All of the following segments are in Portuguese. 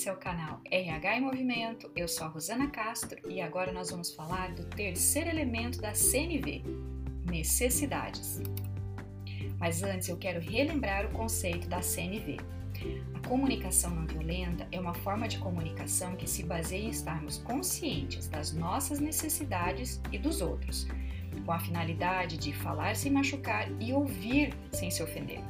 Esse é o canal RH em Movimento. Eu sou a Rosana Castro e agora nós vamos falar do terceiro elemento da CNV: necessidades. Mas antes eu quero relembrar o conceito da CNV. A comunicação não violenta é uma forma de comunicação que se baseia em estarmos conscientes das nossas necessidades e dos outros, com a finalidade de falar sem machucar e ouvir sem se ofender.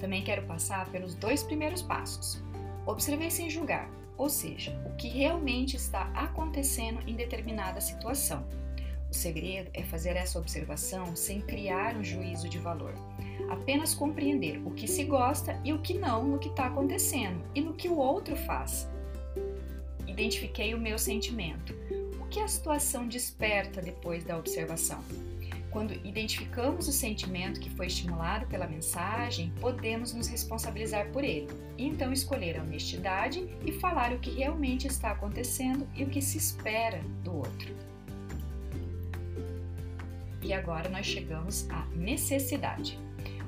Também quero passar pelos dois primeiros passos. Observei sem julgar, ou seja, o que realmente está acontecendo em determinada situação. O segredo é fazer essa observação sem criar um juízo de valor. Apenas compreender o que se gosta e o que não no que está acontecendo e no que o outro faz. Identifiquei o meu sentimento. O que a situação desperta depois da observação? Quando identificamos o sentimento que foi estimulado pela mensagem, podemos nos responsabilizar por ele e então escolher a honestidade e falar o que realmente está acontecendo e o que se espera do outro. E agora nós chegamos à necessidade.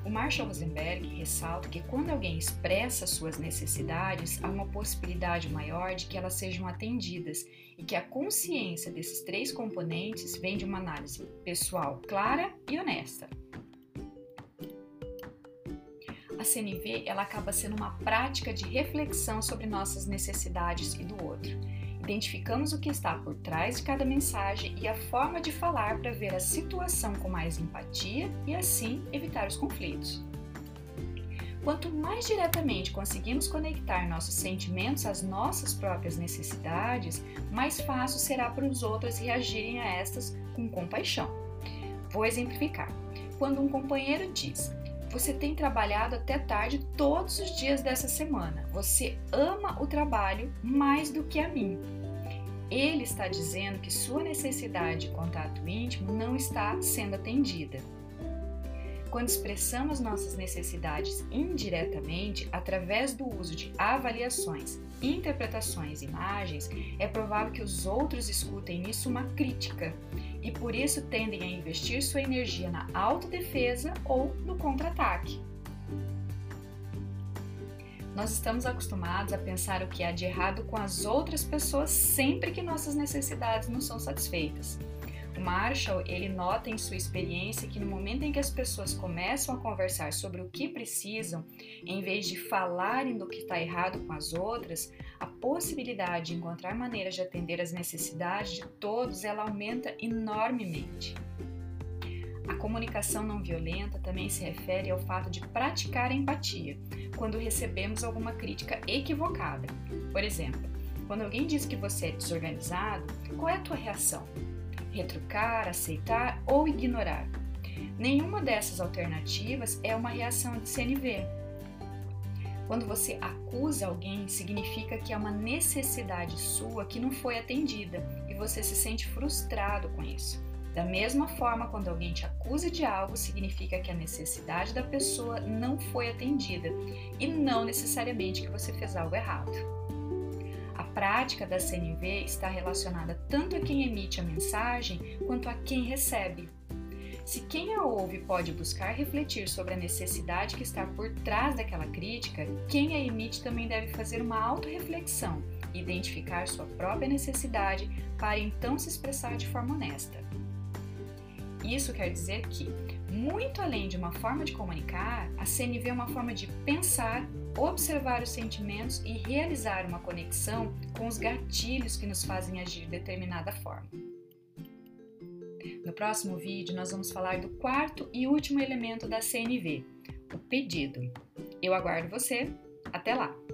O Marshall Rosenberg ressalta que quando alguém expressa suas necessidades, há uma possibilidade maior de que elas sejam atendidas e que a consciência desses três componentes vem de uma análise pessoal clara e honesta. A CNV ela acaba sendo uma prática de reflexão sobre nossas necessidades e do outro Identificamos o que está por trás de cada mensagem e a forma de falar para ver a situação com mais empatia e assim evitar os conflitos. Quanto mais diretamente conseguimos conectar nossos sentimentos às nossas próprias necessidades, mais fácil será para os outros reagirem a estas com compaixão. Vou exemplificar. Quando um companheiro diz: Você tem trabalhado até tarde todos os dias dessa semana. Você ama o trabalho mais do que a mim. Ele está dizendo que sua necessidade de contato íntimo não está sendo atendida. Quando expressamos nossas necessidades indiretamente através do uso de avaliações, interpretações imagens, é provável que os outros escutem nisso uma crítica e por isso tendem a investir sua energia na autodefesa ou no contra-ataque. Nós estamos acostumados a pensar o que há de errado com as outras pessoas sempre que nossas necessidades não são satisfeitas. O Marshall, ele nota em sua experiência que no momento em que as pessoas começam a conversar sobre o que precisam, em vez de falarem do que está errado com as outras, a possibilidade de encontrar maneiras de atender as necessidades de todos, ela aumenta enormemente. A comunicação não violenta também se refere ao fato de praticar empatia, quando recebemos alguma crítica equivocada. Por exemplo, quando alguém diz que você é desorganizado, qual é a tua reação? Retrucar, aceitar ou ignorar? Nenhuma dessas alternativas é uma reação de CNV. Quando você acusa alguém, significa que é uma necessidade sua que não foi atendida e você se sente frustrado com isso. Da mesma forma, quando alguém te acusa de algo, significa que a necessidade da pessoa não foi atendida e não necessariamente que você fez algo errado. A prática da CNV está relacionada tanto a quem emite a mensagem quanto a quem recebe. Se quem a ouve pode buscar refletir sobre a necessidade que está por trás daquela crítica, quem a emite também deve fazer uma autorreflexão identificar sua própria necessidade para então se expressar de forma honesta. Isso quer dizer que, muito além de uma forma de comunicar, a CNV é uma forma de pensar, observar os sentimentos e realizar uma conexão com os gatilhos que nos fazem agir de determinada forma. No próximo vídeo, nós vamos falar do quarto e último elemento da CNV, o pedido. Eu aguardo você. Até lá!